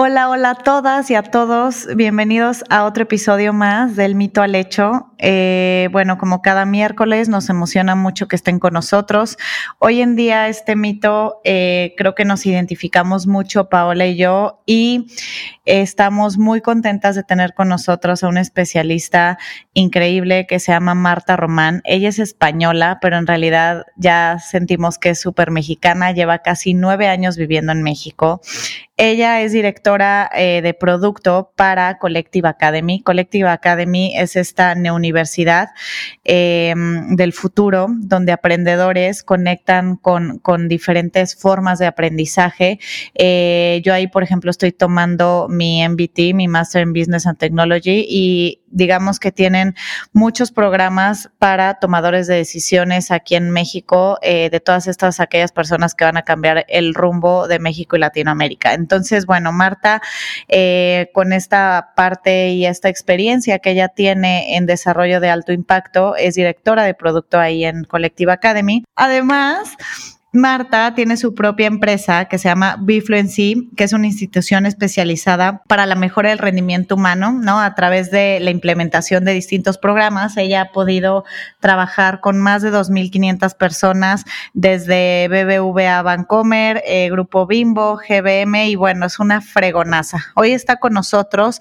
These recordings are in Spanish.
Hola, hola a todas y a todos. Bienvenidos a otro episodio más del Mito al Hecho. Eh, bueno, como cada miércoles nos emociona mucho que estén con nosotros. Hoy en día este mito eh, creo que nos identificamos mucho, Paola y yo, y estamos muy contentas de tener con nosotros a una especialista increíble que se llama Marta Román. Ella es española, pero en realidad ya sentimos que es súper mexicana. Lleva casi nueve años viviendo en México. Ella es directora eh, de producto para Collective Academy. Collective Academy es esta neuniversidad eh, del futuro donde aprendedores conectan con, con diferentes formas de aprendizaje. Eh, yo ahí, por ejemplo, estoy tomando mi MBT, mi Master in Business and Technology, y digamos que tienen muchos programas para tomadores de decisiones aquí en México, eh, de todas estas aquellas personas que van a cambiar el rumbo de México y Latinoamérica. Entonces, bueno, Marta, eh, con esta parte y esta experiencia que ella tiene en desarrollo de alto impacto, es directora de producto ahí en Collective Academy. Además, Marta tiene su propia empresa que se llama Bifluency, que es una institución especializada para la mejora del rendimiento humano, ¿no? A través de la implementación de distintos programas, ella ha podido trabajar con más de 2.500 personas desde BBVA Bancomer, eh, Grupo Bimbo, GBM y bueno, es una fregonaza. Hoy está con nosotros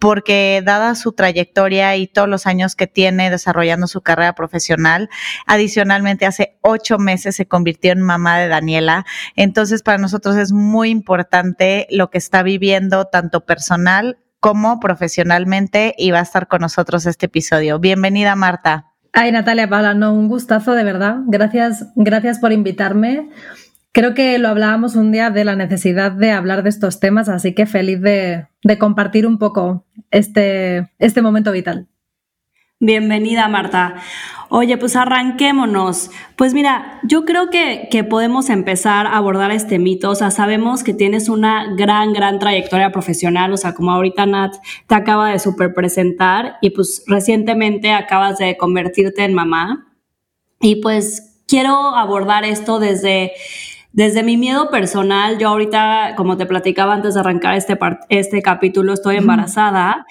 porque dada su trayectoria y todos los años que tiene desarrollando su carrera profesional, adicionalmente hace ocho meses se convirtió en mamá de Daniela. Entonces, para nosotros es muy importante lo que está viviendo, tanto personal como profesionalmente, y va a estar con nosotros este episodio. Bienvenida, Marta. Ay, Natalia Paula, no, un gustazo de verdad. Gracias, gracias por invitarme. Creo que lo hablábamos un día de la necesidad de hablar de estos temas, así que feliz de, de compartir un poco este, este momento vital. Bienvenida, Marta. Oye, pues arranquémonos. Pues mira, yo creo que, que, podemos empezar a abordar este mito. O sea, sabemos que tienes una gran, gran trayectoria profesional. O sea, como ahorita Nat te acaba de super presentar y pues recientemente acabas de convertirte en mamá. Y pues quiero abordar esto desde desde mi miedo personal, yo ahorita, como te platicaba antes de arrancar este, este capítulo, estoy embarazada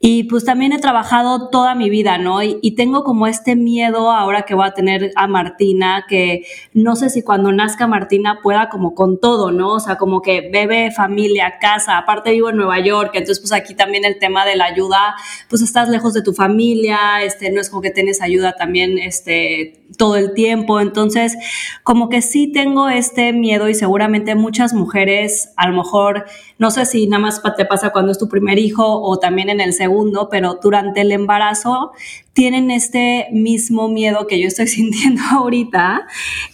y pues también he trabajado toda mi vida, ¿no? Y, tengo como este miedo ahora que voy a tener a Martina, que no sé si cuando nazca Martina pueda como con todo, ¿no? O sea, como que bebé, familia, casa, aparte vivo en Nueva York, entonces pues aquí también el tema de la ayuda, pues estás lejos de tu familia, este, no es como que tienes ayuda también, este, todo el tiempo, entonces como que sí tengo este miedo y seguramente muchas mujeres, a lo mejor, no sé si nada más te pasa cuando es tu primer hijo o también en el segundo, pero durante el embarazo tienen este mismo miedo que yo estoy sintiendo ahorita,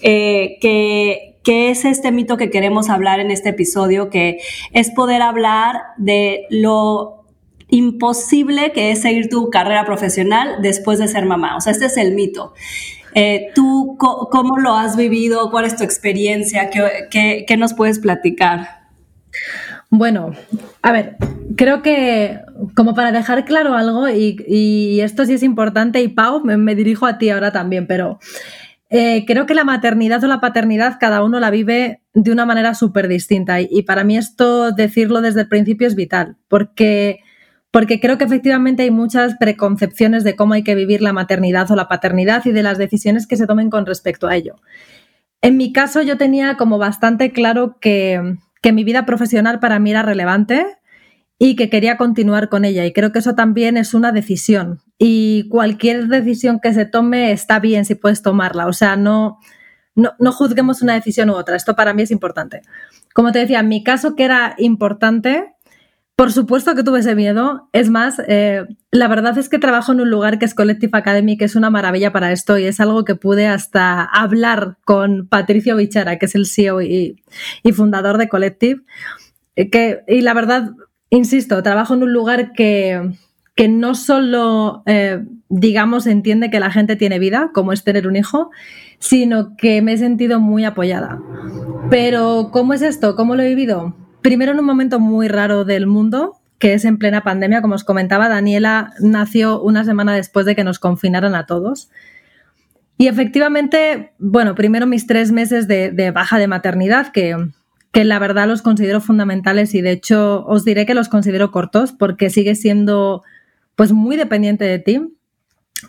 eh, que, que es este mito que queremos hablar en este episodio, que es poder hablar de lo imposible que es seguir tu carrera profesional después de ser mamá. O sea, este es el mito. Eh, ¿Tú cómo lo has vivido? ¿Cuál es tu experiencia? ¿Qué, qué nos puedes platicar? Bueno, a ver, creo que como para dejar claro algo, y, esto sí es importante, y Pau, me, dirijo a ti ahora también, pero eh, creo que la maternidad o la paternidad cada uno la vive de una manera súper distinta. Y, para mí esto decirlo desde el principio es vital, porque, porque creo que efectivamente hay muchas preconcepciones de cómo hay que vivir la maternidad o la paternidad y de las decisiones que se tomen con respecto a ello. En mi caso yo tenía como bastante claro que, que mi vida profesional para mí era relevante y que quería continuar con ella. Y creo que eso también es una decisión. Y cualquier decisión que se tome está bien si puedes tomarla. O sea, no, no, juzguemos una decisión u otra. Esto para mí es importante. Como te decía, en mi caso que era importante, por supuesto que tuve ese miedo. Es más, eh, la verdad es que trabajo en un lugar que es Collective Academy, que es una maravilla para esto y es algo que pude hasta hablar con Patricio Bichara, que es el CEO y, fundador de Collective. Eh, que, y la verdad, insisto, trabajo en un lugar que, que no solo, eh, digamos, entiende que la gente tiene vida, como es tener un hijo, sino que me he sentido muy apoyada. Pero, ¿cómo es esto? ¿Cómo lo he vivido? Primero en un momento muy raro del mundo, que es en plena pandemia. Como os comentaba, Daniela nació una semana después de que nos confinaran a todos. Y efectivamente, bueno, primero mis tres meses de, baja de maternidad, que, que, la verdad los considero fundamentales y de hecho os diré que los considero cortos porque sigue siendo pues muy dependiente de ti.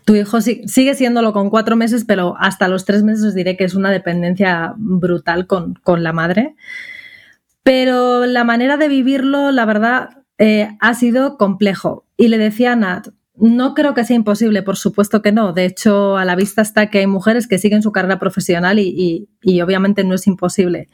Tu hijo sigue siéndolo con cuatro meses, pero hasta los tres meses os diré que es una dependencia brutal con, con la madre. Pero la manera de vivirlo, la verdad, eh, ha sido complejo. Y le decía a Nat, no creo que sea imposible, por supuesto que no. De hecho, a la vista está que hay mujeres que siguen su carrera profesional y, obviamente no es imposible.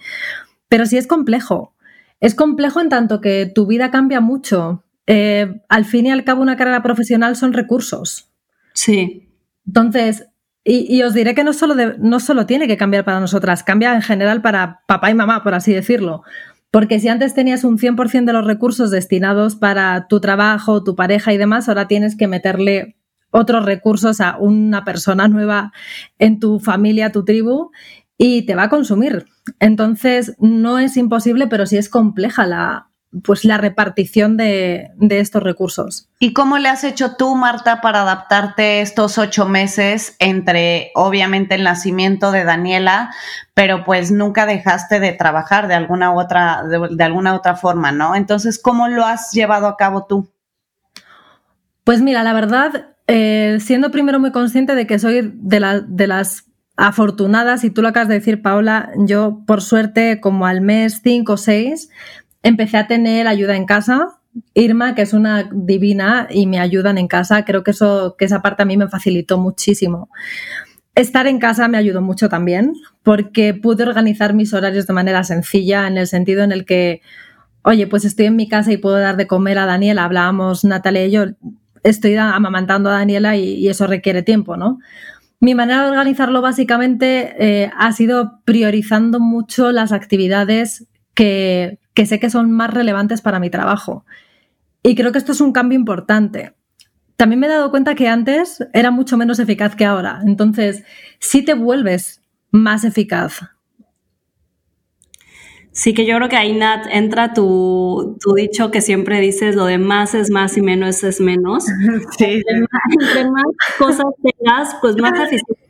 Pero sí es complejo. Es complejo en tanto que tu vida cambia mucho. Eh, al fin y al cabo, una carrera profesional son recursos. Sí. Entonces, y, os diré que no solo, no solo tiene que cambiar para nosotras, cambia en general para papá y mamá, por así decirlo. Porque si antes tenías un 100% de los recursos destinados para tu trabajo, tu pareja y demás, ahora tienes que meterle otros recursos a una persona nueva en tu familia, tu tribu, y te va a consumir. Entonces, no es imposible, pero sí es compleja la, pues la repartición de, estos recursos. ¿Y cómo le has hecho tú, Marta, para adaptarte estos ocho meses entre, obviamente, el nacimiento de Daniela, pero pues nunca dejaste de trabajar de alguna otra, de, alguna otra forma, ¿no? Entonces, ¿cómo lo has llevado a cabo tú? Pues mira, la verdad, eh, siendo primero muy consciente de que soy de, de las afortunadas, y tú lo acabas de decir, Paola, yo por suerte como al mes cinco o seis empecé a tener ayuda en casa. Irma, que es una divina y me ayudan en casa, creo que eso, que esa parte a mí me facilitó muchísimo. Estar en casa me ayudó mucho también, porque pude organizar mis horarios de manera sencilla, en el sentido en el que, oye, pues estoy en mi casa y puedo dar de comer a Daniela, hablábamos Natalia y yo, estoy amamantando a Daniela y, eso requiere tiempo, ¿no? Mi manera de organizarlo básicamente eh, ha sido priorizando mucho las actividades que, que sé que son más relevantes para mi trabajo. Y creo que esto es un cambio importante. También me he dado cuenta que antes era mucho menos eficaz que ahora. Entonces, si te vuelves más eficaz Sí, que yo creo que ahí, Nat, entra tu, tu, dicho que siempre dices, lo de más es más y menos es menos. Sí. Entre más, cosas tengas, pues más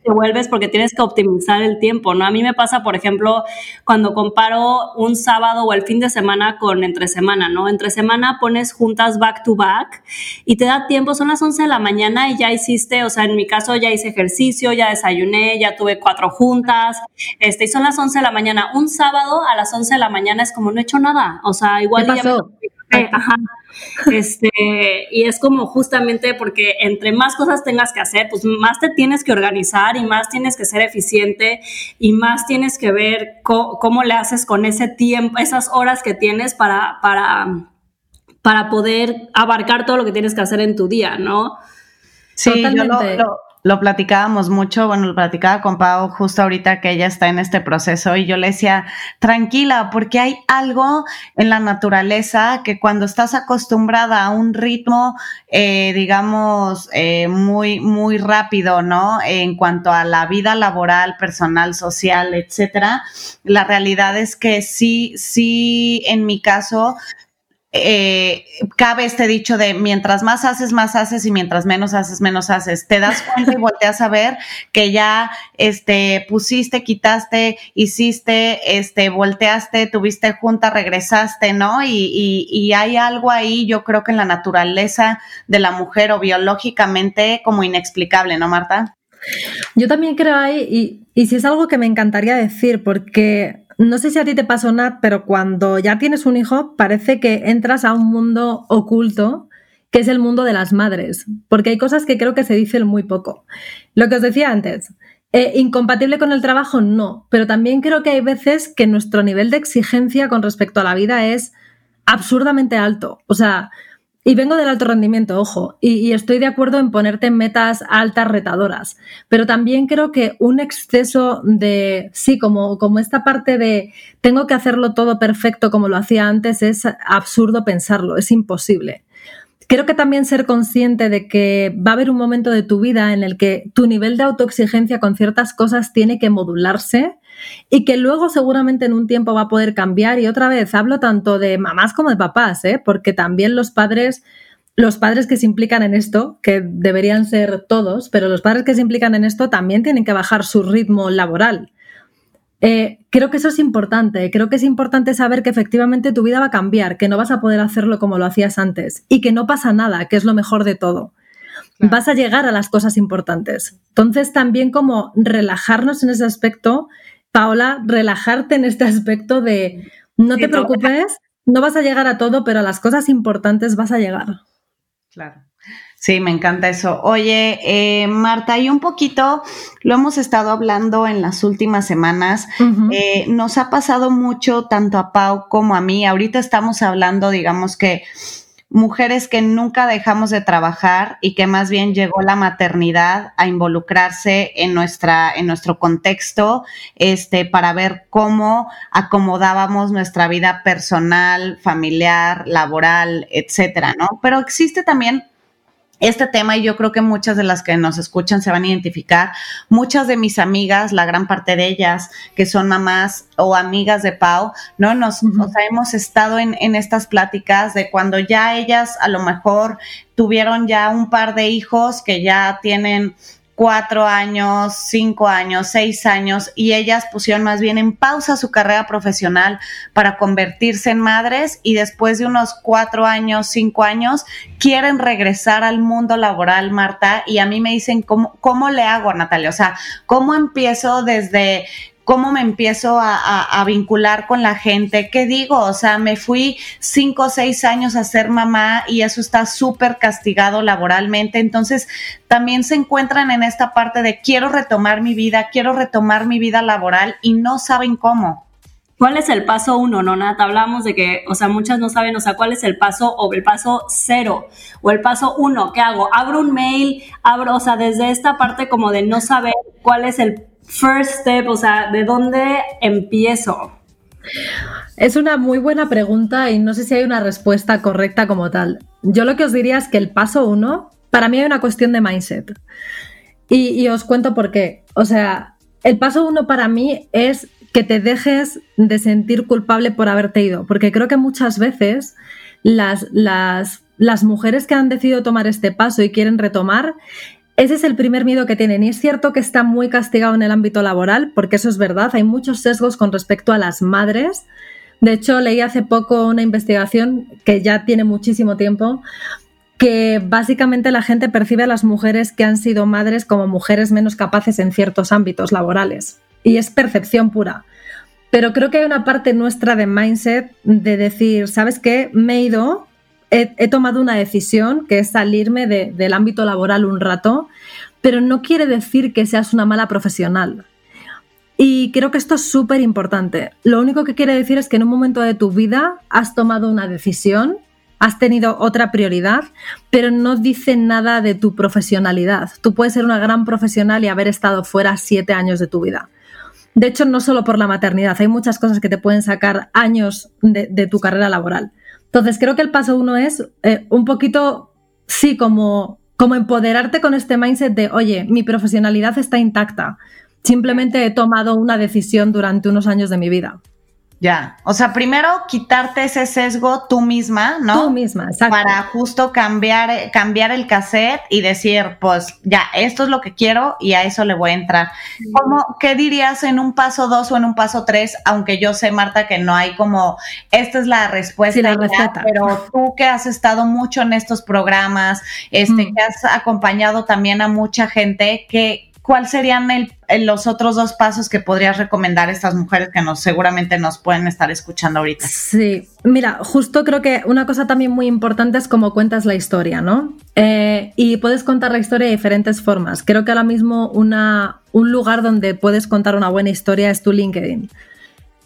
te vuelves porque tienes que optimizar el tiempo, ¿no? A mí me pasa, por ejemplo, cuando comparo un sábado o el fin de semana con entre semana, ¿no? Entre semana pones juntas back to back y te da tiempo, son las 11 de la mañana y ya hiciste, o sea, en mi caso ya hice ejercicio, ya desayuné, ya tuve cuatro juntas, este, y son las 11 de la mañana. Un sábado a las 11 de la mañana es como no he hecho nada. O sea, igual ajá. Este, y es como justamente porque entre más cosas tengas que hacer, pues más te tienes que organizar y más tienes que ser eficiente y más tienes que ver cómo le haces con ese tiempo, esas horas que tienes para, para, para poder abarcar todo lo que tienes que hacer en tu día, ¿no? Sí, Totalmente lo platicábamos mucho, bueno, lo platicaba con Pau justo ahorita que ella está en este proceso y yo le decía, tranquila, porque hay algo en la naturaleza que cuando estás acostumbrada a un ritmo, eh, digamos, eh, muy, muy rápido, ¿no? En cuanto a la vida laboral, personal, social, etcétera, la realidad es que sí, sí, en mi caso, eh, cabe este dicho de mientras más haces, más haces y mientras menos haces, menos haces. Te das cuenta y volteas a ver que ya este, pusiste, quitaste, hiciste, este, volteaste, tuviste junta, regresaste, ¿no? Y, y, hay algo ahí, yo creo que en la naturaleza de la mujer o biológicamente como inexplicable, ¿no, Marta? Yo también creo ahí, y, y si es algo que me encantaría decir, porque no sé si a ti te pasó, Nat, pero cuando ya tienes un hijo, parece que entras a un mundo oculto, que es el mundo de las madres, porque hay cosas que creo que se dicen muy poco. Lo que os decía antes, eh, incompatible con el trabajo, no, pero también creo que hay veces que nuestro nivel de exigencia con respecto a la vida es absurdamente alto. O sea, y vengo del alto rendimiento, ojo, y, estoy de acuerdo en ponerte metas altas retadoras, pero también creo que un exceso de, sí, como, como esta parte de tengo que hacerlo todo perfecto como lo hacía antes, es absurdo pensarlo, es imposible. Creo que también ser consciente de que va a haber un momento de tu vida en el que tu nivel de autoexigencia con ciertas cosas tiene que modularse y que luego seguramente en un tiempo va a poder cambiar. Y otra vez, hablo tanto de mamás como de papás, ¿eh? porque también los padres, los padres que se implican en esto, que deberían ser todos, pero los padres que se implican en esto también tienen que bajar su ritmo laboral. Eh, creo que eso es importante. Creo que es importante saber que efectivamente tu vida va a cambiar, que no vas a poder hacerlo como lo hacías antes y que no pasa nada, que es lo mejor de todo. Vas a llegar a las cosas importantes. Entonces, también como relajarnos en ese aspecto Paola, relajarte en este aspecto de no te preocupes, no vas a llegar a todo, pero a las cosas importantes vas a llegar. Claro. Sí, me encanta eso. Oye, eh, Marta, y un poquito, lo hemos estado hablando en las últimas semanas, eh, nos ha pasado mucho tanto a Pau como a mí. Ahorita estamos hablando, digamos que mujeres que nunca dejamos de trabajar y que más bien llegó la maternidad a involucrarse en nuestra en nuestro contexto este para ver cómo acomodábamos nuestra vida personal, familiar, laboral, etcétera, ¿no? Pero existe también este tema y yo creo que muchas de las que nos escuchan se van a identificar. Muchas de mis amigas, la gran parte de ellas, que son mamás o amigas de Pau, ¿no? Nos, o sea, hemos estado en, en estas pláticas de cuando ya ellas a lo mejor tuvieron ya un par de hijos que ya tienen cuatro años, cinco años, seis años, y ellas pusieron más bien en pausa su carrera profesional para convertirse en madres y después de unos cuatro años, cinco años, quieren regresar al mundo laboral, Marta, y a mí me dicen, ¿cómo, cómo le hago, Natalia? O sea, ¿cómo empiezo desde cómo me empiezo a, vincular con la gente. ¿Qué digo? O sea, me fui cinco o seis años a ser mamá y eso está súper castigado laboralmente. Entonces, también se encuentran en esta parte de quiero retomar mi vida, quiero retomar mi vida laboral y no saben cómo. ¿Cuál es el paso uno, no, Nat? Hablamos de que, o sea, muchas no saben, o sea, cuál es el paso o el paso cero o el paso uno. ¿Qué hago? Abro un mail, abro, o sea, desde esta parte como de no saber cuál es el first step? O sea, ¿de dónde empiezo? Es una muy buena pregunta y no sé si hay una respuesta correcta como tal. Yo lo que os diría es que el paso uno, para mí hay una cuestión de mindset. Y, os cuento por qué. O sea, el paso uno para mí es que te dejes de sentir culpable por haberte ido, porque creo que muchas veces las, las, las mujeres que han decidido tomar este paso y quieren retomar ese es el primer miedo que tienen y es cierto que está muy castigado en el ámbito laboral, porque eso es verdad, hay muchos sesgos con respecto a las madres. De hecho, leí hace poco una investigación que ya tiene muchísimo tiempo, que básicamente la gente percibe a las mujeres que han sido madres como mujeres menos capaces en ciertos ámbitos laborales. Y es percepción pura. Pero creo que hay una parte nuestra de mindset de decir, ¿sabes qué? Me he ido, he, tomado una decisión que es salirme del ámbito laboral un rato, pero no quiere decir que seas una mala profesional. Y creo que esto es súper importante. Lo único que quiere decir es que en un momento de tu vida has tomado una decisión, has tenido otra prioridad, pero no dice nada de tu profesionalidad. Tú puedes ser una gran profesional y haber estado fuera siete años de tu vida. De hecho, no solo por la maternidad, hay muchas cosas que te pueden sacar años de tu carrera laboral. Entonces, creo que el paso uno es eh, un poquito, sí, como, como empoderarte con este mindset de, oye, mi profesionalidad está intacta. Simplemente he tomado una decisión durante unos años de mi vida. Ya, o sea, primero quitarte ese sesgo tú misma, ¿no? Tú misma, exacto. Para justo cambiar, cambiar el cassette y decir, pues ya, esto es lo que quiero y a eso le voy a entrar. ¿Cómo, ¿Qué dirías en un paso dos o en un paso tres? Aunque yo sé, Marta, que no hay como, esta es la respuesta, sí, la respuesta. pero tú que has estado mucho en estos programas, este, mm. que has acompañado también a mucha gente, que, ¿cuáles serían los otros dos pasos que podrías recomendar a estas mujeres que nos seguramente nos pueden estar escuchando ahorita? Sí, mira, justo creo que una cosa también muy importante es cómo cuentas la historia, ¿no? Eh, y puedes contar la historia de diferentes formas. Creo que ahora mismo un lugar donde puedes contar una buena historia es tu LinkedIn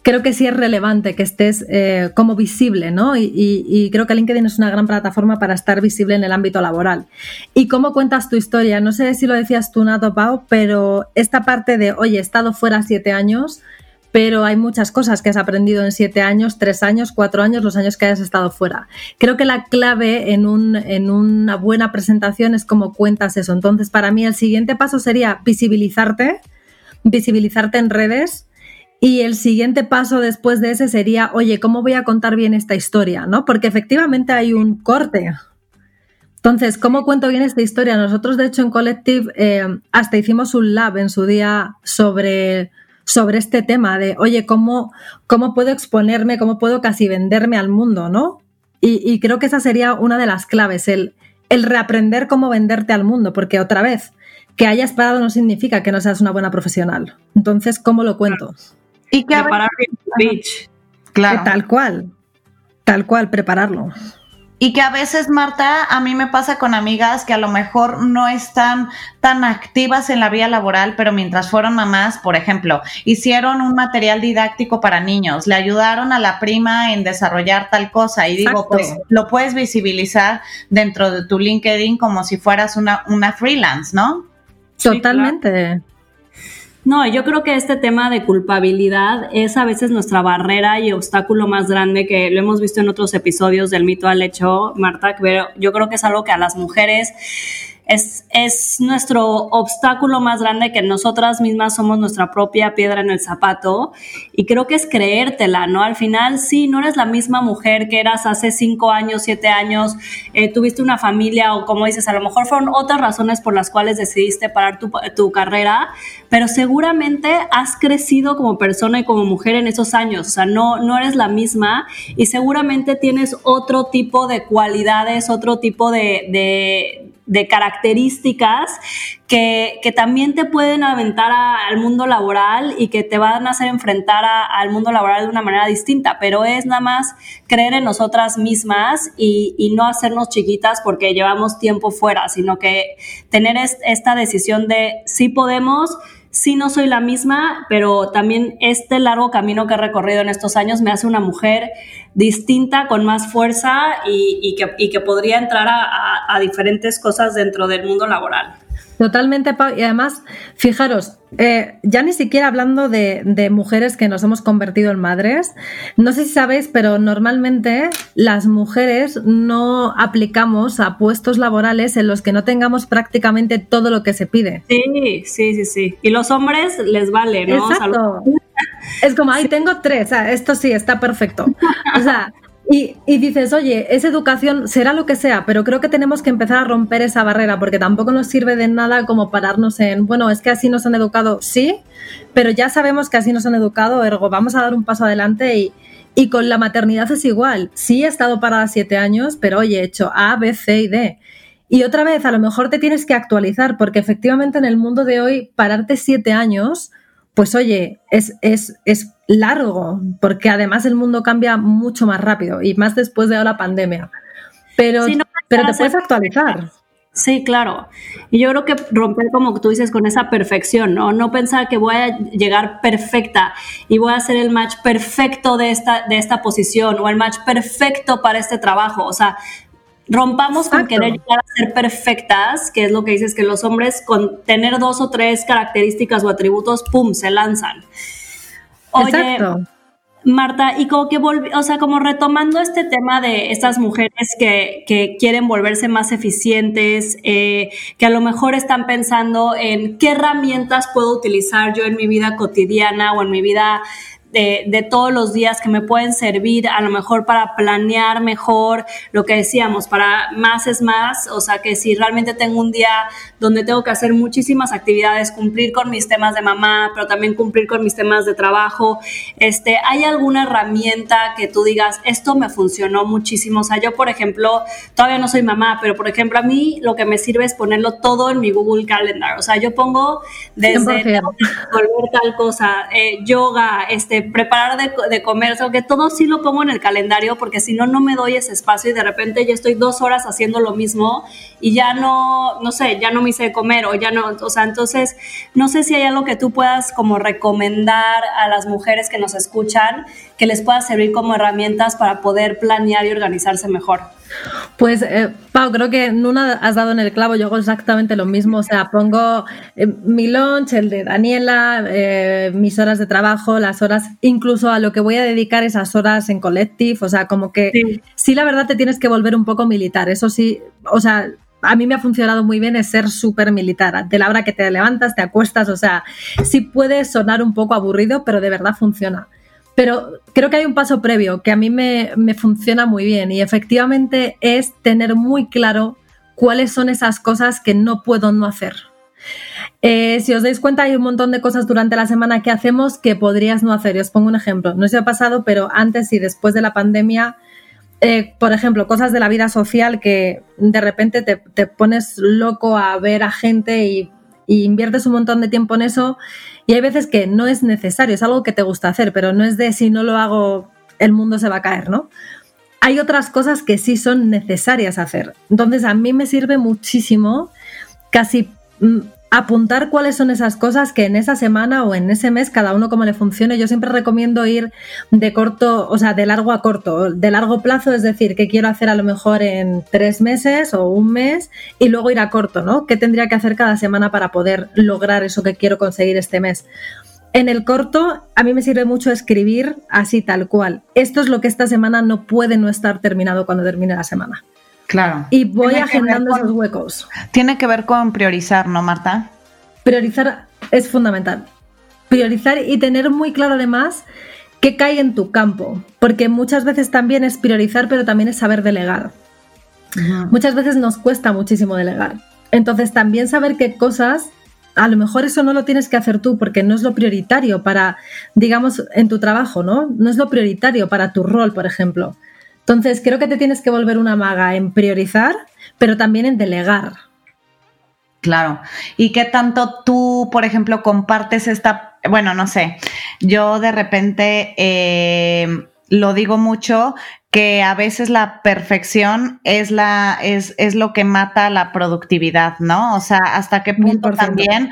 creo que sí es relevante que estés eh, como visible, ¿no? Y, creo que LinkedIn es una gran plataforma para estar visible en el ámbito laboral. ¿Y cómo cuentas tu historia? No sé si lo decías tú, Nato Pau, pero esta parte de, oye, he estado fuera siete años, pero hay muchas cosas que has aprendido en siete años, tres años, cuatro años, los años que hayas estado fuera. Creo que la clave en, un, en una buena presentación es cómo cuentas eso. Entonces, para mí el siguiente paso sería visibilizarte, visibilizarte en redes. Y el siguiente paso después de ese sería, oye, ¿cómo voy a contar bien esta historia? ¿No? Porque efectivamente hay un corte. Entonces, ¿cómo cuento bien esta historia? Nosotros, de hecho, en Collective eh, hasta hicimos un lab en su día sobre sobre este tema de, oye, ¿cómo, cómo puedo exponerme, cómo puedo casi venderme al mundo, ¿no? Y, creo que esa sería una de las claves, el, el reaprender cómo venderte al mundo, porque otra vez, que hayas parado no significa que no seas una buena profesional. Entonces, ¿cómo lo cuento? Y que preparar pitch. Claro. Tal cual. Tal cual, prepararlo. Y que a veces, Marta, a mí me pasa con amigas que a lo mejor no están tan activas en la vida laboral, pero mientras fueron mamás, por ejemplo, hicieron un material didáctico para niños, le ayudaron a la prima en desarrollar tal cosa y digo, pues lo puedes visibilizar dentro de tu LinkedIn como si fueras una, una freelance, ¿no? Totalmente. No, yo creo que este tema de culpabilidad es a veces nuestra barrera y obstáculo más grande que lo hemos visto en otros episodios del mito al hecho, Marta, pero yo creo que es algo que a las mujeres es, es nuestro obstáculo más grande que nosotras mismas somos nuestra propia piedra en el zapato y creo que es creértela, ¿no? Al final sí, no eres la misma mujer que eras hace cinco años, siete años, eh, tuviste una familia o como dices, a lo mejor fueron otras razones por las cuales decidiste parar tu, tu carrera, pero seguramente has crecido como persona y como mujer en esos años, o sea, no, no eres la misma y seguramente tienes otro tipo de cualidades, otro tipo de, de de características que, que, también te pueden aventar al mundo laboral y que te van a hacer enfrentar al mundo laboral de una manera distinta, pero es nada más creer en nosotras mismas y, y no hacernos chiquitas porque llevamos tiempo fuera, sino que tener esta decisión de sí podemos, sí no soy la misma, pero también este largo camino que he recorrido en estos años me hace una mujer distinta, con más fuerza y, que, podría entrar a diferentes cosas dentro del mundo laboral. Totalmente, y además, fijaros, eh, ya ni siquiera hablando de, mujeres que nos hemos convertido en madres, no sé si sabéis, pero normalmente las mujeres no aplicamos a puestos laborales en los que no tengamos prácticamente todo lo que se pide. Sí, sí, sí, sí. Y los hombres les vale, ¿no? Exacto. es como, ahí tengo tres, esto sí, está perfecto. O sea, y, dices, oye, es educación, será lo que sea, pero creo que tenemos que empezar a romper esa barrera porque tampoco nos sirve de nada como pararnos en, bueno, es que así nos han educado, sí, pero ya sabemos que así nos han educado, ergo, vamos a dar un paso adelante y, y con la maternidad es igual. Sí he estado parada siete años, pero oye, he hecho A, B, C y D. Y otra vez, a lo mejor te tienes que actualizar porque efectivamente en el mundo de hoy, pararte siete años pues oye, es, es, es, largo, porque además el mundo cambia mucho más rápido y más después de la pandemia. Pero, pero te puedes actualizar. Sí, claro. Y yo creo que romper, como tú dices, con esa perfección, ¿no? No pensar que voy a llegar perfecta y voy a hacer el match perfecto de esta, de esta posición o el match perfecto para este trabajo. O sea, rompamos con querer llegar a ser perfectas, que es lo que dices, que los hombres con tener dos o tres características o atributos, ¡pum!, se lanzan. Oye, Marta, y como que volví, o sea, como retomando este tema de estas mujeres que, que quieren volverse más eficientes, eh, que a lo mejor están pensando en qué herramientas puedo utilizar yo en mi vida cotidiana o en mi vida de, todos los días que me pueden servir a lo mejor para planear mejor lo que decíamos, para más es más, o sea que si realmente tengo un día donde tengo que hacer muchísimas actividades, cumplir con mis temas de mamá, pero también cumplir con mis temas de trabajo, este, ¿hay alguna herramienta que tú digas, esto me funcionó muchísimo? O sea, yo por ejemplo, todavía no soy mamá, pero por ejemplo a mí lo que me sirve es ponerlo todo en mi Google Calendar, o sea, yo pongo desde volver tal cosa, eh, yoga, este, preparar de, comer, o sea, que todo sí lo pongo en el calendario porque si no, no me doy ese espacio y de repente ya estoy dos horas haciendo lo mismo y ya no, no sé, ya no me hice de comer o ya no, o sea, entonces, no sé si hay algo que tú puedas como recomendar a las mujeres que nos escuchan que les pueda servir como herramientas para poder planear y organizarse mejor. Pues, eh, Pau, creo que Nuna has dado en el clavo. Yo hago exactamente lo mismo. O sea, pongo eh, mi lunch, el de Daniela, eh, mis horas de trabajo, las horas, incluso a lo que voy a dedicar esas horas en collective. O sea, como que sí, sí la verdad te tienes que volver un poco militar. Eso sí, o sea, a mí me ha funcionado muy bien es ser súper militar. De la hora que te levantas, te acuestas, o sea, sí puede sonar un poco aburrido, pero de verdad funciona. Pero creo que hay un paso previo que a mí me, funciona muy bien y efectivamente es tener muy claro cuáles son esas cosas que no puedo no hacer. Eh, si os dais cuenta, hay un montón de cosas durante la semana que hacemos que podrías no hacer. Y os pongo un ejemplo. No sé si ha pasado, pero antes y después de la pandemia, eh, por ejemplo, cosas de la vida social que de repente te, pones loco a ver a gente y inviertes un montón de tiempo en eso y hay veces que no es necesario, es algo que te gusta hacer, pero no es de si no lo hago, el mundo se va a caer, ¿no? Hay otras cosas que sí son necesarias hacer. Entonces, a mí me sirve muchísimo casi apuntar cuáles son esas cosas que en esa semana o en ese mes, cada uno como le funcione. Yo siempre recomiendo ir de corto, o sea, de largo a corto, de largo plazo, es decir, que quiero hacer a lo mejor en tres meses o un mes y luego ir a corto, ¿no? ¿Qué tendría que hacer cada semana para poder lograr eso que quiero conseguir este mes? En el corto, a mí me sirve mucho escribir así tal cual. Esto es lo que esta semana no puede no estar terminado cuando termine la semana. Claro. Y voy agendando esos huecos. Tiene que ver con priorizar, ¿no, Marta? Priorizar es fundamental. Priorizar y tener muy claro además qué cae en tu campo, porque muchas veces también es priorizar, pero también es saber delegar. Muchas veces nos cuesta muchísimo delegar. Entonces también saber qué cosas, a lo mejor eso no lo tienes que hacer tú porque no es lo prioritario para, digamos, en tu trabajo, ¿no? No es lo prioritario para tu rol, por ejemplo. Entonces, creo que te tienes que volver una maga en priorizar, pero también en delegar. Claro. ¿Y qué tanto tú, por ejemplo, compartes esta, bueno, no sé, yo de repente eh, lo digo mucho que a veces la perfección es la es, es lo que mata la productividad, ¿no? O sea, hasta qué punto también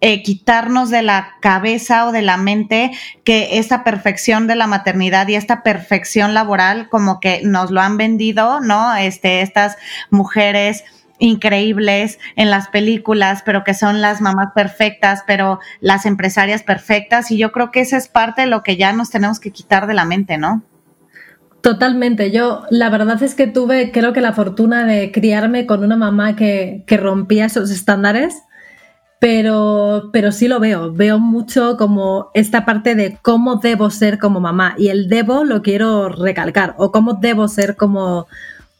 eh, quitarnos de la cabeza o de la mente que esta perfección de la maternidad y esta perfección laboral como que nos lo han vendido, ¿no? Este, estas mujeres increíbles en las películas, pero que son las mamás perfectas, pero las empresarias perfectas. Y yo creo que esa es parte de lo que ya nos tenemos que quitar de la mente, ¿no? Totalmente. Yo, la verdad es que tuve, creo que la fortuna de criarme con una mamá que, que rompía esos estándares pero, pero sí lo veo. Veo mucho como esta parte de cómo debo ser como mamá. Y el debo lo quiero recalcar. O cómo debo ser como,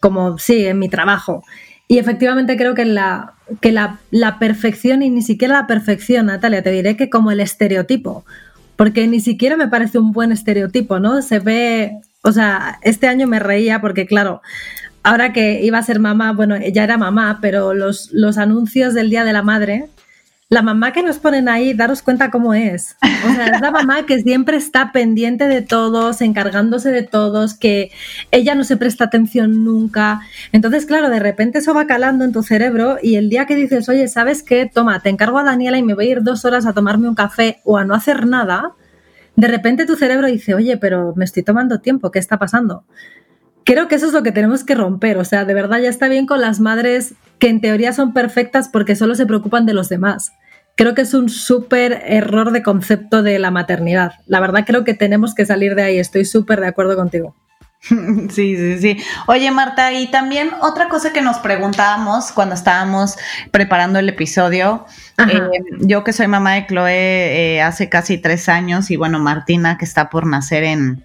como sí, en mi trabajo. Y efectivamente creo que, la, que la, la perfección, y ni siquiera la perfección, Natalia, te diré que como el estereotipo. Porque ni siquiera me parece un buen estereotipo, ¿no? Se ve, o sea, este año me reía porque, claro, ahora que iba a ser mamá, bueno, ya era mamá, pero los, los anuncios del Día de la Madre, la mamá que nos ponen ahí, daros cuenta cómo es. O sea, es la mamá que siempre está pendiente de todos, encargándose de todos, que ella no se presta atención nunca. Entonces, claro, de repente eso va calando en tu cerebro y el día que dices, oye, ¿sabes qué? Toma, te encargo a Daniela y me voy a ir dos horas a tomarme un café o a no hacer nada, de repente tu cerebro dice, oye, pero me estoy tomando tiempo, ¿qué está pasando? Creo que eso es lo que tenemos que romper. O sea, de verdad ya está bien con las madres que en teoría son perfectas porque solo se preocupan de los demás. Creo que es un súper error de concepto de la maternidad. La verdad creo que tenemos que salir de ahí. Estoy súper de acuerdo contigo. Sí, sí, sí. Oye, Marta, y también otra cosa que nos preguntábamos cuando estábamos preparando el episodio, eh, yo que soy mamá de Chloe eh, hace casi tres años y bueno, Martina que está por nacer en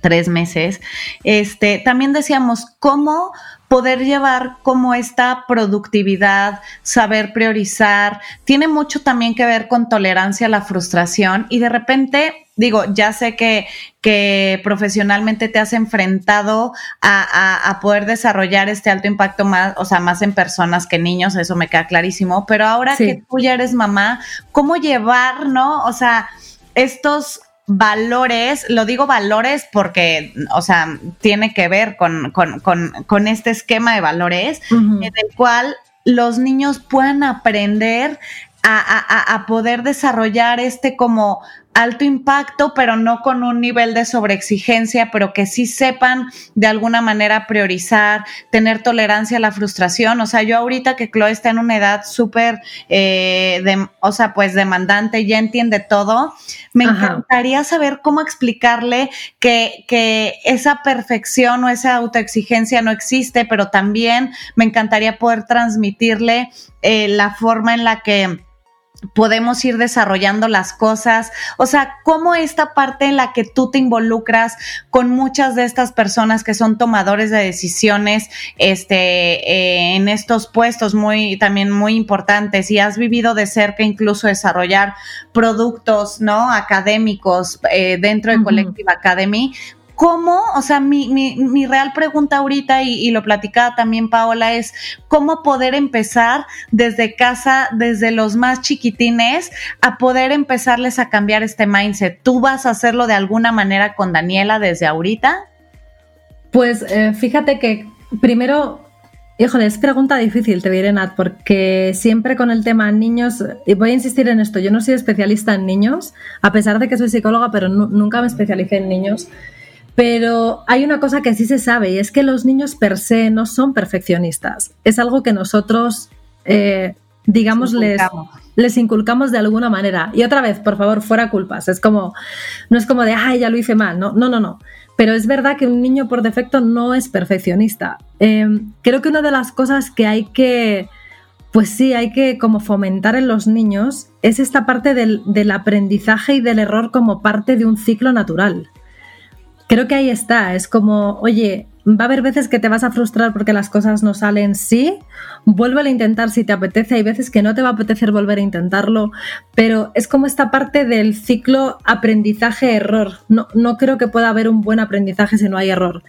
tres meses, este, también decíamos, ¿cómo poder llevar como esta productividad, saber priorizar, tiene mucho también que ver con tolerancia a la frustración y de repente, digo, ya sé que, que profesionalmente te has enfrentado a, poder desarrollar este alto impacto más, o sea, más en personas que niños, eso me queda clarísimo, pero ahora que tú ya eres mamá, ¿cómo llevar, no? O sea, estos valores, lo digo valores porque, o sea, tiene que ver con, con, con, con este esquema de valores en el cual los niños puedan aprender a, a, a, poder desarrollar este como alto impacto, pero no con un nivel de sobreexigencia, pero que sí sepan de alguna manera priorizar, tener tolerancia a la frustración. O sea, yo ahorita que Chloe está en una edad súper, eh, o sea, pues demandante, ya entiende todo, me encantaría saber cómo explicarle que, que esa perfección o esa autoexigencia no existe, pero también me encantaría poder transmitirle eh, la forma en la que podemos ir desarrollando las cosas, o sea, cómo esta parte en la que tú te involucras con muchas de estas personas que son tomadores de decisiones, este, eh, en estos puestos muy, también muy importantes y has vivido de cerca incluso desarrollar productos, ¿no? Académicos eh, dentro de Collective Academy, ¿Cómo, o sea, mi, mi, mi real pregunta ahorita, y, y, lo platicaba también Paola, es cómo poder empezar desde casa, desde los más chiquitines, a poder empezarles a cambiar este mindset? ¿Tú vas a hacerlo de alguna manera con Daniela desde ahorita? Pues eh, fíjate que primero Híjole, es pregunta difícil, te diré, Nat, porque siempre con el tema niños, y voy a insistir en esto, yo no soy especialista en niños, a pesar de que soy psicóloga, pero nunca me especialicé en niños. Pero hay una cosa que sí se sabe y es que los niños per se no son perfeccionistas. Es algo que nosotros, eh, digamos, les, les inculcamos de alguna manera. Y otra vez, por favor, fuera culpas. Es como, no es como de, ay, ya lo hice mal. No, no, no, no. Pero es verdad que un niño por defecto no es perfeccionista. Em, creo que una de las cosas que hay que, pues sí, hay que como fomentar en los niños es esta parte del, del aprendizaje y del error como parte de un ciclo natural creo que ahí está. Es como, oye, va a haber veces que te vas a frustrar porque las cosas no salen, sí, vuelve a intentar si te apetece. Hay veces que no te va a apetecer volver a intentarlo, pero es como esta parte del ciclo aprendizaje-error. No, no creo que pueda haber un buen aprendizaje si no hay error.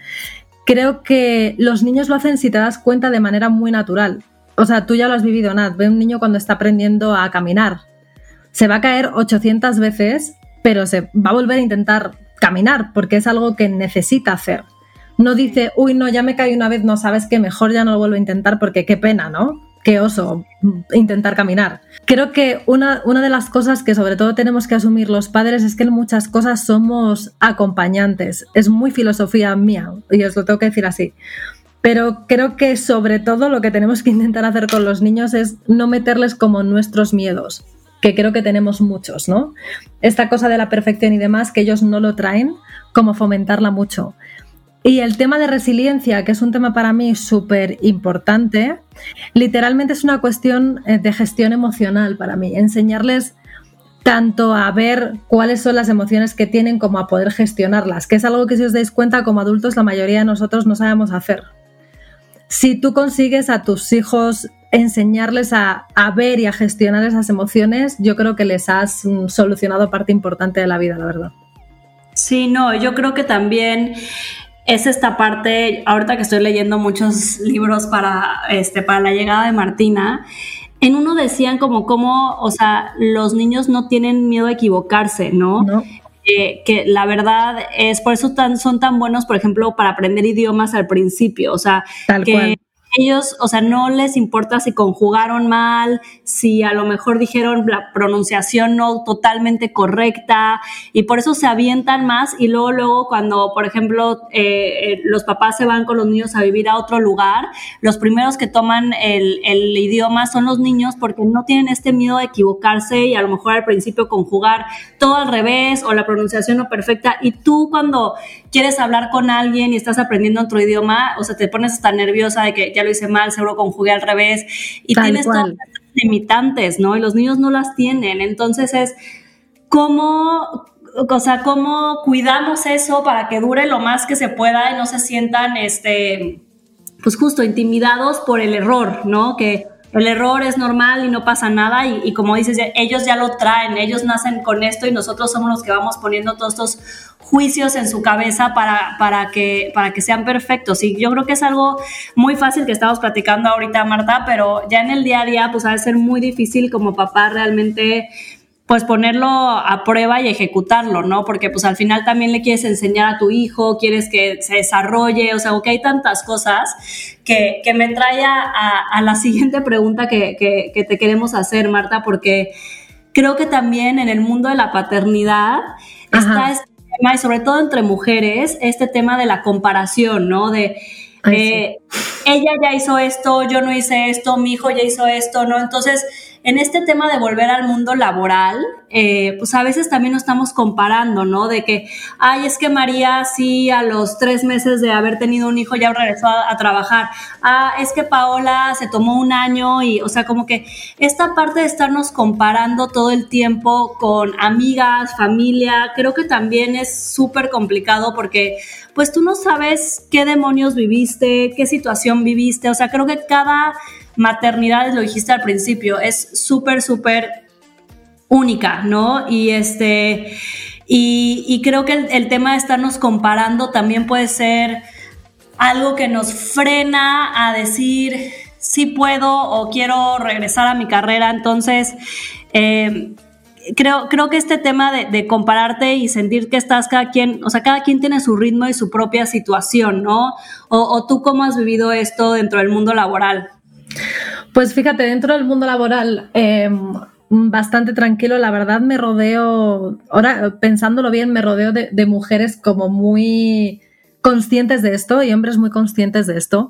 Creo que los niños lo hacen si te das cuenta de manera muy natural. O sea, tú ya lo has vivido, Nat. Ve un niño cuando está aprendiendo a caminar. Se va a caer 800 veces, pero se va a volver a intentar caminar, porque es algo que necesita hacer. No dice, uy, no, ya me caí una vez, no sabes que mejor ya no lo vuelvo a intentar porque qué pena, ¿no? Qué oso intentar caminar. Creo que una, una de las cosas que sobre todo tenemos que asumir los padres es que en muchas cosas somos acompañantes. Es muy filosofía mía, y os lo tengo que decir así. Pero creo que sobre todo lo que tenemos que intentar hacer con los niños es no meterles como nuestros miedos que creo que tenemos muchos, ¿no? Esta cosa de la perfección y demás, que ellos no lo traen, como fomentarla mucho. Y el tema de resiliencia, que es un tema para mí súper importante, literalmente es una cuestión eh, de gestión emocional para mí. Enseñarles tanto a ver cuáles son las emociones que tienen como a poder gestionarlas, que es algo que si os dais cuenta como adultos la mayoría de nosotros no sabemos hacer. Si tú consigues a tus hijos enseñarles a, ver y a gestionar esas emociones, yo creo que les has mm, solucionado parte importante de la vida, la verdad. Sí, no, yo creo que también es esta parte, ahorita que estoy leyendo muchos libros para, este, para la llegada de Martina, en uno decían como cómo, o sea, los niños no tienen miedo a equivocarse, ¿no? que la verdad es, por eso tan, son tan buenos, por ejemplo, para aprender idiomas al principio, o sea, Tal que ellos, o sea, no les importa si conjugaron mal, si a lo mejor dijeron la pronunciación no totalmente correcta y por eso se avientan más y luego, luego cuando, por ejemplo, eh, eh, los papás se van con los niños a vivir a otro lugar, los primeros que toman el, el idioma son los niños porque no tienen este miedo de equivocarse y a lo mejor al principio conjugar todo al revés o la pronunciación no perfecta y tú cuando quieres hablar con alguien y estás aprendiendo otro idioma, o sea, te pones hasta nerviosa de que ya lo hice mal, seguro conjugué al revés, y tienes todas las limitantes, ¿no? Y los niños no las tienen. Entonces es cómo, o sea, cómo cuidamos eso para que dure lo más que se pueda y no se sientan, este, pues justo intimidados por el error, ¿no? Que el error es normal y no pasa nada y, como dices, ellos ya lo traen, ellos nacen con esto y nosotros somos los que vamos poniendo todos estos juicios en su cabeza para, para, que, para que sean perfectos. Y yo creo que es algo muy fácil que estamos platicando ahorita, Marta, pero ya en el día a día, pues va a ser muy difícil como papá realmente pues ponerlo a prueba y ejecutarlo, ¿no? Porque pues al final también le quieres enseñar a tu hijo, quieres que se desarrolle, o sea, que hay tantas cosas que, me trae a, la siguiente pregunta que, que, te queremos hacer, Marta, porque creo que también en el mundo de la paternidad está este tema, y sobre todo entre mujeres, este tema de la comparación, ¿no? De eh, ella ya hizo esto, yo no hice esto, mi hijo ya hizo esto, ¿no? Entonces, en este tema de volver al mundo laboral, eh, pues a veces también nos estamos comparando, ¿no? De que, ay, es que María sí a los tres meses de haber tenido un hijo ya regresó a, trabajar. Ah, es que Paola se tomó un año y, o sea, como que esta parte de estarnos comparando todo el tiempo con amigas, familia, creo que también es súper complicado porque pues tú no sabes qué demonios viviste, qué situación viviste, o sea, creo que cada maternidad, lo dijiste al principio, es súper, súper única, ¿no? Y este, y, creo que el, tema de estarnos comparando también puede ser algo que nos frena a decir si puedo o quiero regresar a mi carrera. Entonces, eh, creo, creo que este tema de, compararte y sentir que estás cada quien, o sea, cada quien tiene su ritmo y su propia situación, ¿no? O, tú cómo has vivido esto dentro del mundo laboral. Pues fíjate, dentro del mundo laboral, em, bastante tranquilo, la verdad me rodeo, ahora pensándolo bien, me rodeo de mujeres como muy conscientes de esto y hombres muy conscientes de esto,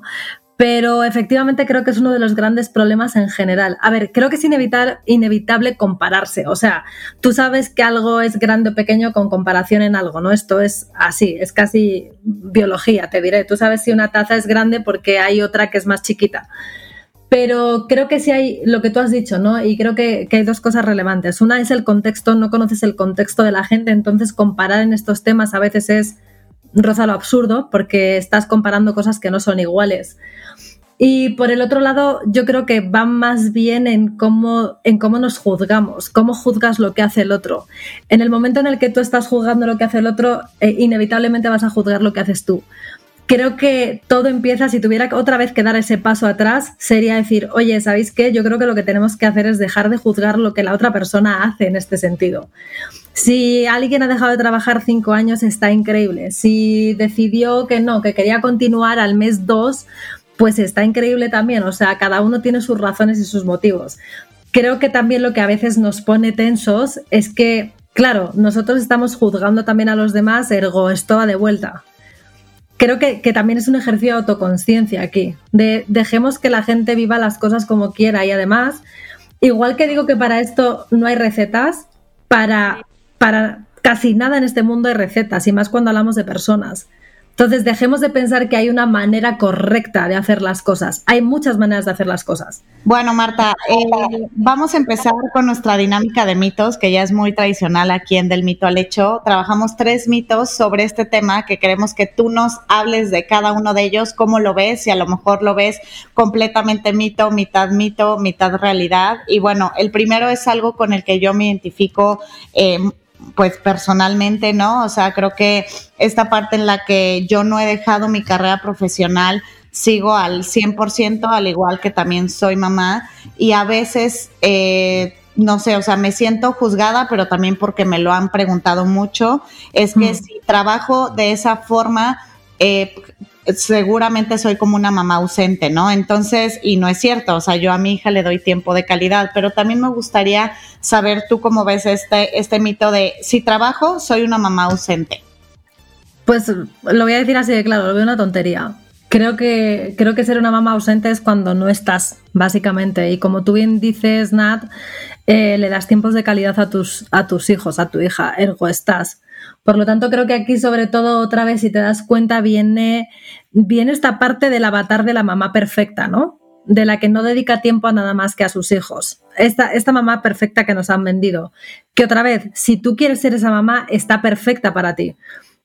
pero efectivamente creo que es uno de los grandes problemas en general. A ver, creo que es inevitable compararse. O sea, tú sabes que algo es grande o pequeño con comparación en algo, ¿no? Esto es así, es casi biología, te diré. Tú sabes si una taza es grande porque hay otra que es más chiquita. Pero creo que sí hay lo que tú has dicho, ¿no? Y creo que, hay dos cosas relevantes. Una es el contexto, no conoces el contexto de la gente, entonces comparar en estos temas a veces es roza lo absurdo porque estás comparando cosas que no son iguales. Y por el otro lado, yo creo que va más bien en cómo, en cómo nos juzgamos, cómo juzgas lo que hace el otro. En el momento en el que tú estás juzgando lo que hace el otro, eh, inevitablemente vas a juzgar lo que haces tú. Creo que todo empieza, si tuviera otra vez que dar ese paso atrás, sería decir, oye, ¿sabéis qué? Yo creo que lo que tenemos que hacer es dejar de juzgar lo que la otra persona hace en este sentido. Si alguien ha dejado de trabajar cinco años, está increíble. Si decidió que no, que quería continuar al mes dos, pues está increíble también. O sea, cada uno tiene sus razones y sus motivos. Creo que también lo que a veces nos pone tensos es que, claro, nosotros estamos juzgando también a los demás, ergo, esto va de vuelta. Creo que, también es un ejercicio de autoconciencia aquí, de dejemos que la gente viva las cosas como quiera y además, igual que digo que para esto no hay recetas, para, para casi nada en este mundo hay recetas y más cuando hablamos de personas. Entonces, dejemos de pensar que hay una manera correcta de hacer las cosas. Hay muchas maneras de hacer las cosas. Bueno, Marta, eh, vamos a empezar con nuestra dinámica de mitos, que ya es muy tradicional aquí en Del Mito al Hecho. Trabajamos tres mitos sobre este tema que queremos que tú nos hables de cada uno de ellos, cómo lo ves, si a lo mejor lo ves completamente mito, mitad mito, mitad realidad. Y bueno, el primero es algo con el que yo me identifico eh, pues personalmente, ¿no? O sea, creo que esta parte en la que yo no he dejado mi carrera profesional, sigo al 100%, al igual que también soy mamá, y a veces, eh, no sé, o sea, me siento juzgada, pero también porque me lo han preguntado mucho, es que mm. si trabajo de esa forma, eh, seguramente soy como una mamá ausente, ¿no? Entonces, y no es cierto, o sea, yo a mi hija le doy tiempo de calidad, pero también me gustaría saber tú cómo ves este, este mito de si trabajo, soy una mamá ausente. Pues lo voy a decir así de claro, lo veo una tontería. Creo que, creo que ser una mamá ausente es cuando no estás, básicamente. Y como tú bien dices, Nat, eh, le das tiempos de calidad a tus, a tus hijos, a tu hija, ergo estás. Por lo tanto, creo que aquí, sobre todo, otra vez, si te das cuenta, viene, viene esta parte del avatar de la mamá perfecta, ¿no? De la que no dedica tiempo a nada más que a sus hijos. Esta, esta mamá perfecta que nos han vendido. Que otra vez, si tú quieres ser esa mamá, está perfecta para ti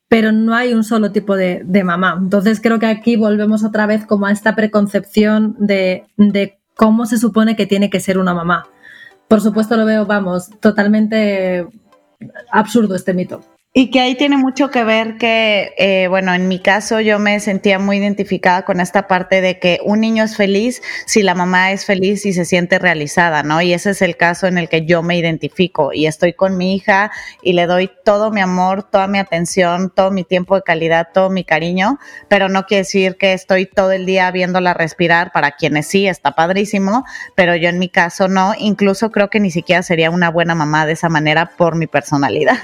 pero no hay un solo tipo de, de, mamá. Entonces creo que aquí volvemos otra vez como a esta preconcepción de, de, cómo se supone que tiene que ser una mamá. Por supuesto lo veo, vamos, totalmente absurdo este mito. Y que ahí tiene mucho que ver que, eh, bueno, en mi caso yo me sentía muy identificada con esta parte de que un niño es feliz si la mamá es feliz y se siente realizada, ¿no? Y ese es el caso en el que yo me identifico y estoy con mi hija y le doy todo mi amor, toda mi atención, todo mi tiempo de calidad, todo mi cariño, pero no quiere decir que estoy todo el día viéndola respirar, para quienes sí, está padrísimo, pero yo en mi caso no, incluso creo que ni siquiera sería una buena mamá de esa manera por mi personalidad.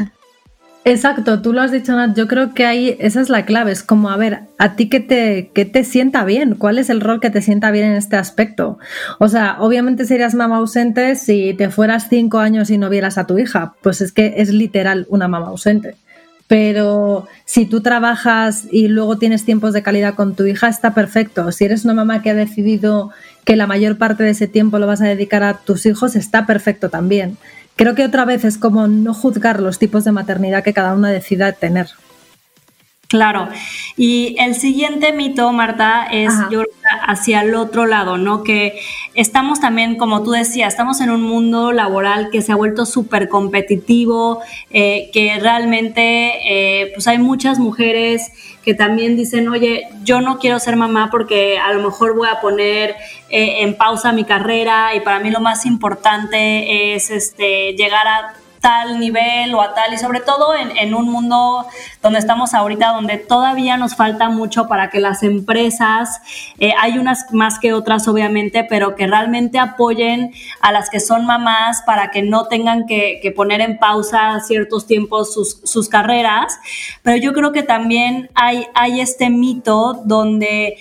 Exacto, tú lo has dicho, Nat. Yo creo que ahí esa es la clave. Es como, a ver, ¿a ti qué te, qué te sienta bien? ¿Cuál es el rol que te sienta bien en este aspecto? O sea, obviamente serías mamá ausente si te fueras cinco años y no vieras a tu hija. Pues es que es literal una mamá ausente. Pero si tú trabajas y luego tienes tiempos de calidad con tu hija, está perfecto. Si eres una mamá que ha decidido que la mayor parte de ese tiempo lo vas a dedicar a tus hijos, está perfecto también creo que otra vez es como no juzgar los tipos de maternidad que cada una decida tener. Claro. Y el siguiente mito, Marta, es yo hacia el otro lado, ¿no? Que estamos también, como tú decías, estamos en un mundo laboral que se ha vuelto súper competitivo, eh, que realmente eh, pues hay muchas mujeres que también dicen, oye, yo no quiero ser mamá porque a lo mejor voy a poner eh, en pausa mi carrera y para mí lo más importante es este, llegar a tal nivel o a tal, y sobre todo en, un mundo donde estamos ahorita, donde todavía nos falta mucho para que las empresas, eh, hay unas más que otras obviamente, pero que realmente apoyen a las que son mamás para que no tengan que, poner en pausa ciertos tiempos sus, sus, carreras. Pero yo creo que también hay, hay este mito donde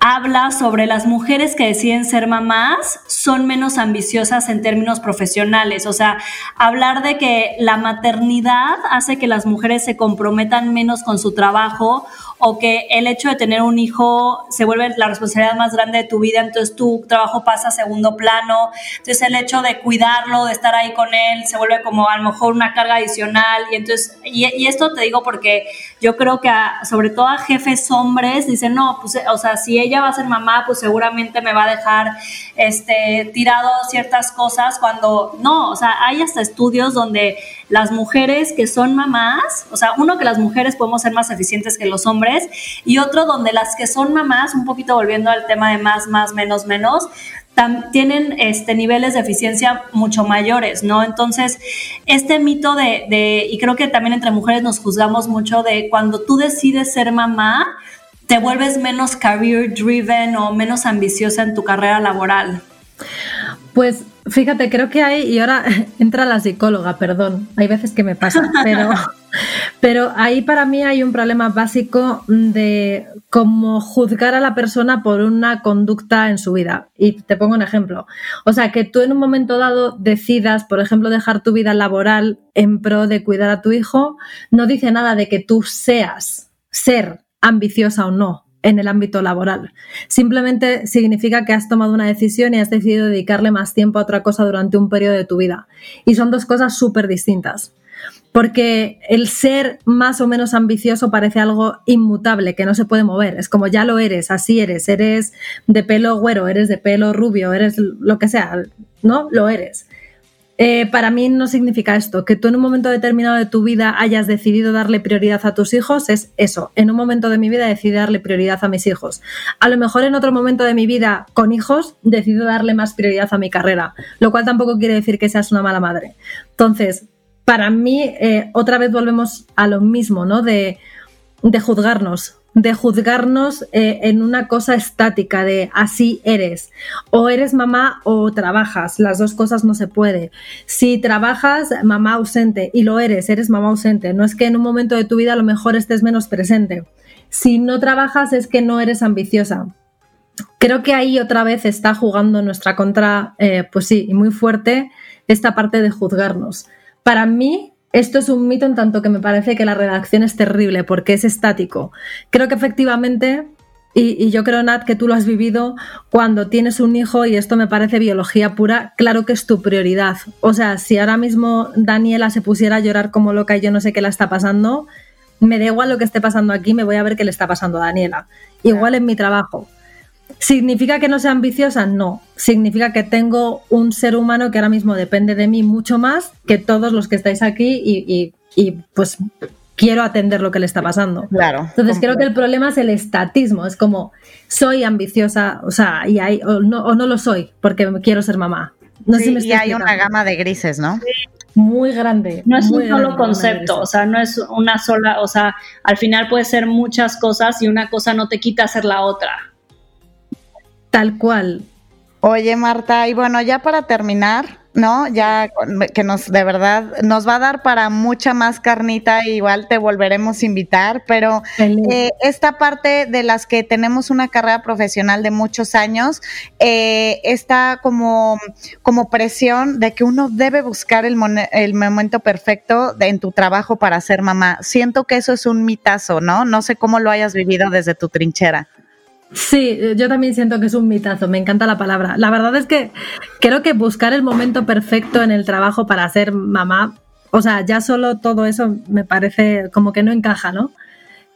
habla sobre las mujeres que deciden ser mamás son menos ambiciosas en términos profesionales. O sea, hablar de que la maternidad hace que las mujeres se comprometan menos con su trabajo o que el hecho de tener un hijo se vuelve la responsabilidad más grande de tu vida, entonces tu trabajo pasa a segundo plano, entonces el hecho de cuidarlo, de estar ahí con él, se vuelve como a lo mejor una carga adicional. Y entonces, y, esto te digo porque yo creo que sobre todo a jefes hombres dicen, no, pues, o sea, si ella va a ser mamá, pues seguramente me va a dejar este, tirado ciertas cosas cuando no, o sea, hay hasta estudios donde las mujeres que son mamás, o sea, uno que las mujeres podemos ser más eficientes que los hombres y otro donde las que son mamás, un poquito volviendo al tema de más, más, menos, menos, tienen este, niveles de eficiencia mucho mayores, ¿no? Entonces, este mito de, de, y creo que también entre mujeres nos juzgamos mucho de cuando tú decides ser mamá, te vuelves menos career driven o menos ambiciosa en tu carrera laboral. Pues fíjate, creo que hay, y ahora entra la psicóloga, perdón, hay veces que me pasa, pero, pero ahí para mí hay un problema básico de cómo juzgar a la persona por una conducta en su vida. Y te pongo un ejemplo. O sea, que tú en un momento dado decidas, por ejemplo, dejar tu vida laboral en pro de cuidar a tu hijo, no dice nada de que tú seas, ser ambiciosa o no en el ámbito laboral. Simplemente significa que has tomado una decisión y has decidido dedicarle más tiempo a otra cosa durante un periodo de tu vida. Y son dos cosas súper distintas. Porque el ser más o menos ambicioso parece algo inmutable, que no se puede mover. Es como ya lo eres, así eres. Eres de pelo güero, eres de pelo rubio, eres lo que sea, ¿no? Lo eres. Eh, para mí no significa esto. Que tú en un momento determinado de tu vida hayas decidido darle prioridad a tus hijos es eso. En un momento de mi vida decidí darle prioridad a mis hijos. A lo mejor en otro momento de mi vida con hijos decido darle más prioridad a mi carrera, lo cual tampoco quiere decir que seas una mala madre. Entonces, para mí, eh, otra vez volvemos a lo mismo, ¿no? De, de juzgarnos de juzgarnos eh, en una cosa estática, de así eres. O eres mamá o trabajas, las dos cosas no se puede. Si trabajas, mamá ausente, y lo eres, eres mamá ausente. No es que en un momento de tu vida a lo mejor estés menos presente. Si no trabajas es que no eres ambiciosa. Creo que ahí otra vez está jugando nuestra contra, eh, pues sí, y muy fuerte esta parte de juzgarnos. Para mí, esto es un mito en tanto que me parece que la redacción es terrible porque es estático. Creo que efectivamente, y, yo creo, Nat, que tú lo has vivido cuando tienes un hijo y esto me parece biología pura, claro que es tu prioridad. O sea, si ahora mismo Daniela se pusiera a llorar como loca y yo no sé qué la está pasando, me da igual lo que esté pasando aquí, me voy a ver qué le está pasando a Daniela. Igual en mi trabajo. ¿Significa que no sea ambiciosa? No. Significa que tengo un ser humano que ahora mismo depende de mí mucho más que todos los que estáis aquí y, y pues quiero atender lo que le está pasando. Claro. Entonces creo que el problema es el estatismo, es como soy ambiciosa, o sea, y hay, o, no, o no lo soy porque quiero ser mamá. No sé si me y hay una gama de grises, ¿no? Muy grande. No es un solo concepto, o sea, no es una sola, o sea, al final puede ser muchas cosas y una cosa no te quita hacer la otra. Tal cual. Oye, Marta, y bueno, ya para terminar, ¿no? Ya que nos, de verdad, nos va a dar para mucha más carnita, igual te volveremos a invitar, pero eh, esta parte de las que tenemos una carrera profesional de muchos años, eh, está como, como presión de que uno debe buscar el, el momento perfecto en tu trabajo para ser mamá. Siento que eso es un mitazo, ¿no? No sé cómo lo hayas vivido desde tu trinchera. Sí, yo también siento que es un mitazo, me encanta la palabra. La verdad es que creo que buscar el momento perfecto en el trabajo para ser mamá, o sea, ya solo todo eso me parece como que no encaja, ¿no?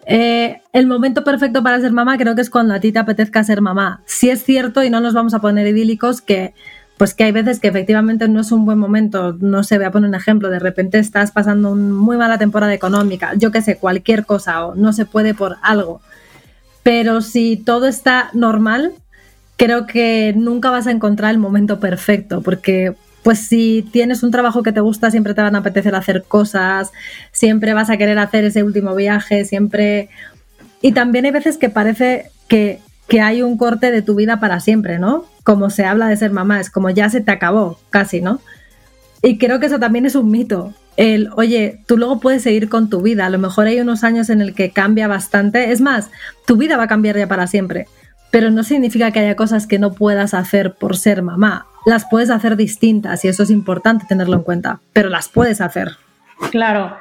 Eh, el momento perfecto para ser mamá creo que es cuando a ti te apetezca ser mamá. Si es cierto, y no nos vamos a poner idílicos, que pues que hay veces que efectivamente no es un buen momento, no sé, voy a poner un ejemplo, de repente estás pasando una muy mala temporada económica, yo qué sé, cualquier cosa, o no se puede por algo pero si todo está normal, creo que nunca vas a encontrar el momento perfecto, porque pues si tienes un trabajo que te gusta, siempre te van a apetecer hacer cosas, siempre vas a querer hacer ese último viaje, siempre... Y también hay veces que parece que, que hay un corte de tu vida para siempre, ¿no? Como se habla de ser mamá, es como ya se te acabó, casi, ¿no? Y creo que eso también es un mito el, oye, tú luego puedes seguir con tu vida, a lo mejor hay unos años en el que cambia bastante, es más, tu vida va a cambiar ya para siempre, pero no significa que haya cosas que no puedas hacer por ser mamá, las puedes hacer distintas y eso es importante tenerlo en cuenta, pero las puedes hacer. Claro.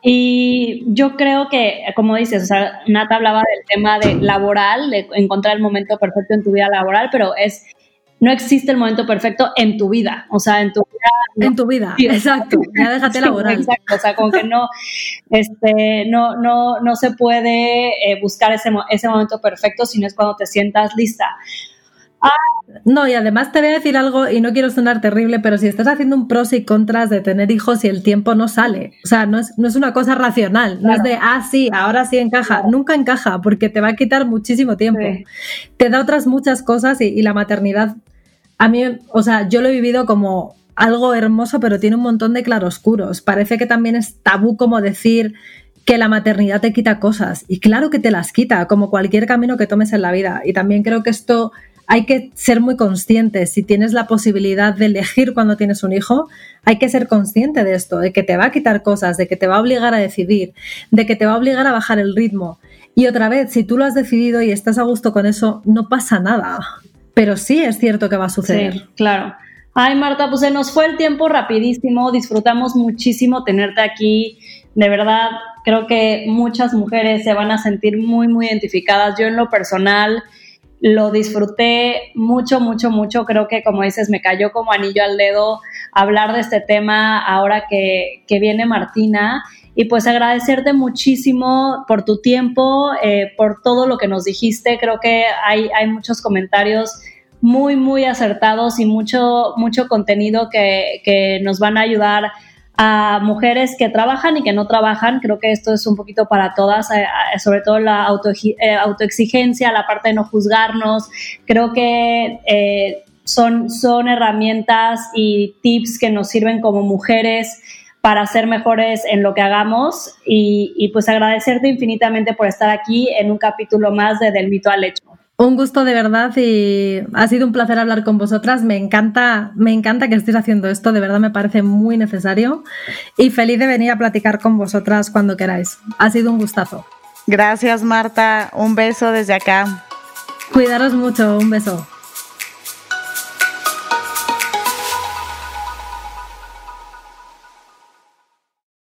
Y yo creo que, como dices, Nata hablaba del tema de laboral, de encontrar el momento perfecto en tu vida laboral, pero es no existe el momento perfecto en tu vida, o sea, en tu vida. en tu vida, exacto, ya déjate laboral. Exacto, o sea, como que no, este, no, no, no se puede eh, buscar ese, ese momento perfecto si no es cuando te sientas lista. No, y además te voy a decir algo, y no quiero sonar terrible, pero si estás haciendo un pros y contras de tener hijos y el tiempo no sale, o sea, no es, no es una cosa racional, no es de, ah, sí, ahora sí encaja, nunca encaja, porque te va a quitar muchísimo tiempo. Te da otras muchas cosas y, y la maternidad a mí, o sea, yo lo he vivido como algo hermoso, pero tiene un montón de claroscuros. Parece que también es tabú como decir que la maternidad te quita cosas. Y claro que te las quita, como cualquier camino que tomes en la vida. Y también creo que esto hay que ser muy consciente. Si tienes la posibilidad de elegir cuando tienes un hijo, hay que ser consciente de esto, de que te va a quitar cosas, de que te va a obligar a decidir, de que te va a obligar a bajar el ritmo. Y otra vez, si tú lo has decidido y estás a gusto con eso, no pasa nada pero sí es cierto que va a suceder. Sí, claro. Ay, Marta, pues se nos fue el tiempo rapidísimo, disfrutamos muchísimo tenerte aquí. De verdad, creo que muchas mujeres se van a sentir muy, muy identificadas. Yo en lo personal lo disfruté mucho, mucho, mucho. Creo que, como dices, me cayó como anillo al dedo hablar de este tema ahora que, que viene Martina. Y pues agradecerte muchísimo por tu tiempo, eh, por todo lo que nos dijiste. Creo que hay, hay muchos comentarios muy, muy acertados y mucho, mucho contenido que, que nos van a ayudar a mujeres que trabajan y que no trabajan. Creo que esto es un poquito para todas, eh, eh, sobre todo la auto, autoexigencia, la parte de no juzgarnos. Creo que son, son herramientas y tips que nos sirven como mujeres para ser mejores en lo que hagamos y, pues agradecerte infinitamente por estar aquí en un capítulo más de Del mito al hecho. Un gusto de verdad y ha sido un placer hablar con vosotras. Me encanta, me encanta que estéis haciendo esto, de verdad me parece muy necesario y feliz de venir a platicar con vosotras cuando queráis. Ha sido un gustazo. Gracias Marta, un beso desde acá. Cuidaros mucho, un beso.